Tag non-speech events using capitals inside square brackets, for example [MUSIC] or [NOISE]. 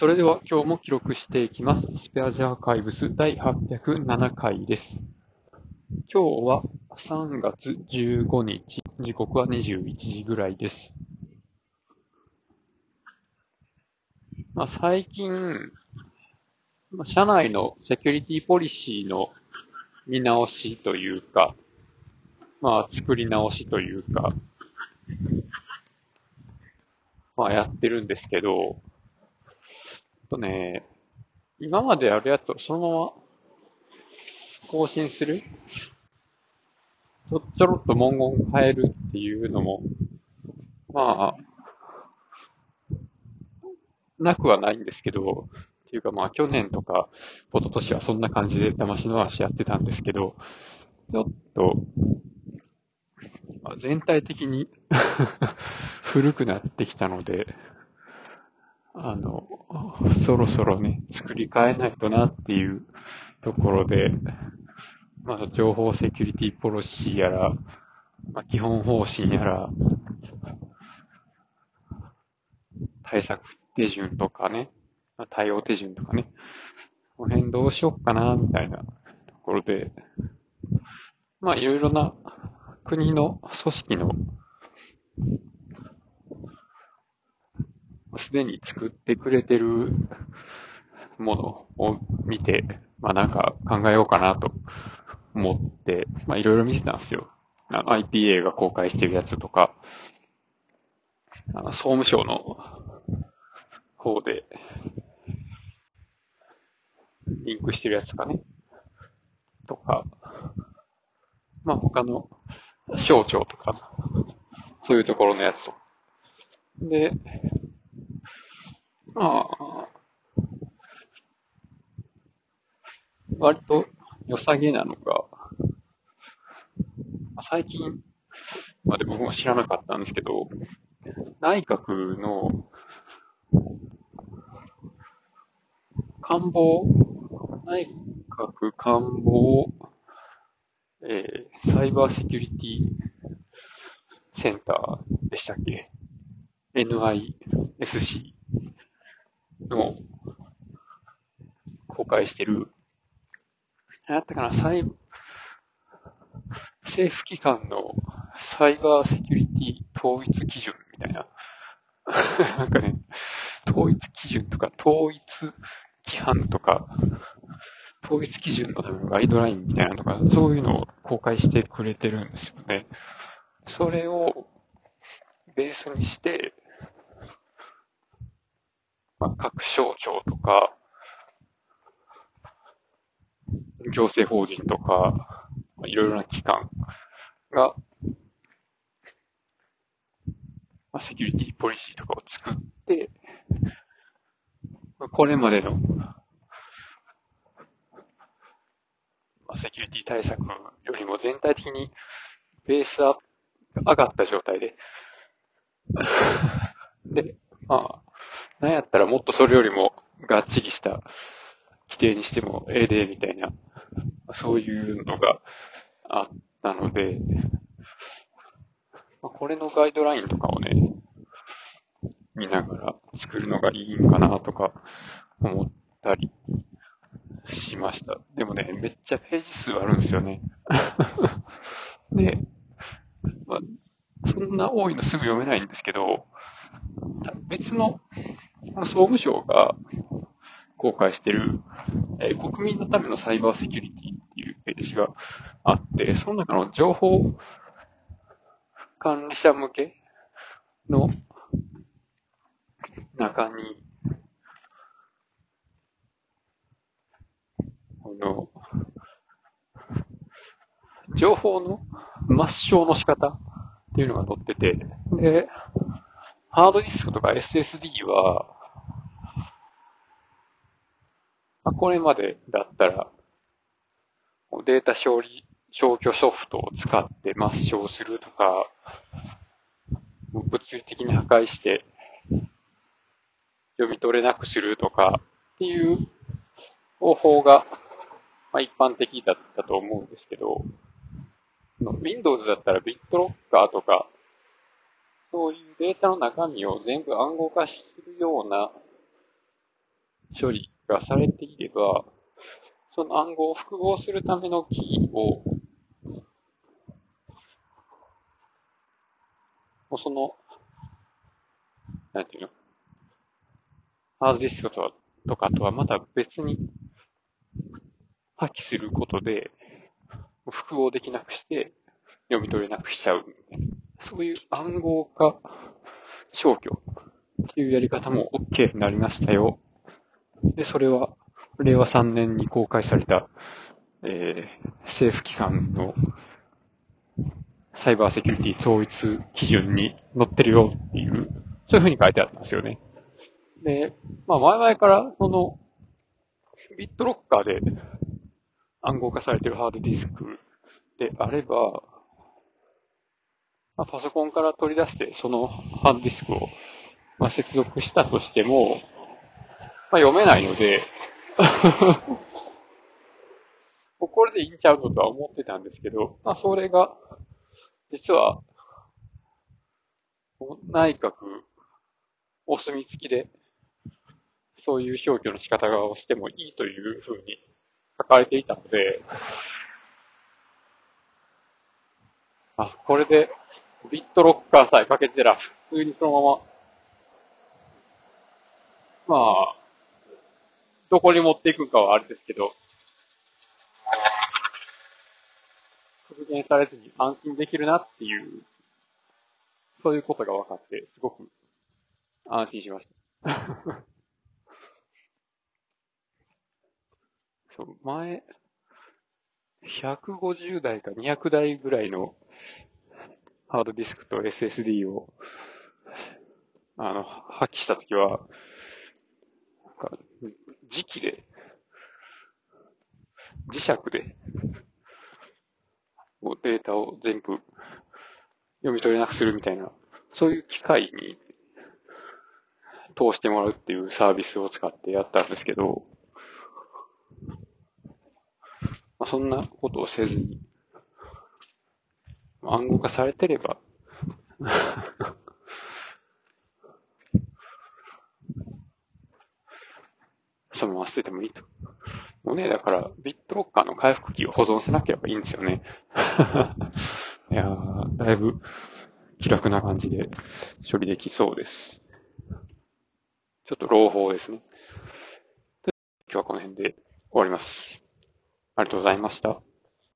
それでは今日も記録していきます。スペアジアーカイブス第807回です。今日は3月15日、時刻は21時ぐらいです。まあ、最近、まあ、社内のセキュリティポリシーの見直しというか、まあ、作り直しというか、まあ、やってるんですけど、とね、今まであるやつをそのまま更新する？ちょ、ちょろっと文言変えるっていうのも、まあ、なくはないんですけど、っていうかまあ去年とか、一昨年はそんな感じで騙しの足やってたんですけど、ちょっと、あ、全体的に [LAUGHS] 古くなってきたので、あの、[LAUGHS] そろそろね、作り変えないとなっていうところで、まあ、情報セキュリティポリシーやら、まあ、基本方針やら、対策手順とかね、まあ対応手順とかね、この辺どうしよっかな、みたいなところで、まあ、いろいろな国の組織のすでに作ってくれてるものを見て、まあなんか考えようかなと思って、まあいろいろ見てたんですよ。IPA が公開してるやつとか、あの総務省の方でリンクしてるやつかね。とか、まあ他の省庁とか、そういうところのやつと。で、まあ、割と良さげなのが、最近まで僕も知らなかったんですけど、内閣の官房、内閣官房、えー、サイバーセキュリティセンターでしたっけ ?NISC の公開してる、なんやったかな、サイ、政府機関のサイバーセキュリティ統一基準みたいな。[LAUGHS] なんかね、統一基準とか統一規範とか、統一基準のためのガイドラインみたいなとか、そういうのを公開してくれてるんですよね。それをベースにして、まあ、各省庁とか、行政法人とか、いろいろな機関が、まあ、セキュリティポリシーとかを作って、まあこれまでの、まあ、セキュリティ対策よりも全体的にベースが上がった状態で、[LAUGHS] で、まあ、なんやったらもっとそれよりもがっちりした規定にしてもええで、みたいな、そういうのがあったので、まあ、これのガイドラインとかをね、見ながら作るのがいいんかなとか思ったりしました。でもね、めっちゃページ数あるんですよね。[LAUGHS] で、まあ、そんな多いのすぐ読めないんですけど、別のこの総務省が公開している、えー国民のためのサイバーセキュリティっていうページがあって、その中の情報管理者向けの中に、この、情報の抹消の仕方っていうのが載ってて、で、ハードディスクとか SSD は、まあ、これまでだったら、データ処理、消去ソフトを使って抹消するとか、物理的に破壊して読み取れなくするとかっていう方法が、まあ、一般的だったと思うんですけど、Windows だったら BitLocker とか、そういうデータの中身を全部暗号化するような処理がされていれば、その暗号を複合するためのキーを、もうその、なんていうの？ハードディスクととかとはまた別に破棄することで、複合できなくして、読み取れなくしちゃう。そういう暗号化消去っていうやり方も OK になりましたよ。で、それは、令和3年に公開された、えー、政府機関のサイバーセキュリティ統一基準に載ってるよっていう、そういうふうに書いてあったんですよね。で、まあ前々からその、ビットロッカーで暗号化されてるハードディスクであれば、まあ、パソコンから取り出してそのハードディスクを、まあ、接続したとしても、まあ、読めないので。[LAUGHS] これでいいんちゃうのとは思ってたんですけど、まあ、それが、実は、内閣お墨付きで、そういう表記の仕方をしてもいいというふうに書かれていたので、あ、これでビットロッカーさえかけてたら普通にそのまま、まあ、どこに持っていくかはあれですけど、復元されずに安心できるなっていう、そういうことが分かって、すごく安心しました。[LAUGHS] そう、前、150台か200台ぐらいのハードディスクと SSD を、あの、破棄したときは、なんか、磁気で、磁石で、データを全部読み取れなくするみたいな、そういう機械に通してもらうっていうサービスを使ってやったんですけど、まあ、そんなことをせずに、暗号化されてれば。そのまま捨ててもいいと。もうね、だから、ビットロッカーの回復機を保存せなければいいんですよね。[LAUGHS] いやー、だいぶ気楽な感じで処理できそうです。ちょっと朗報ですね。今日はこの辺で終わります。ありがとうございました。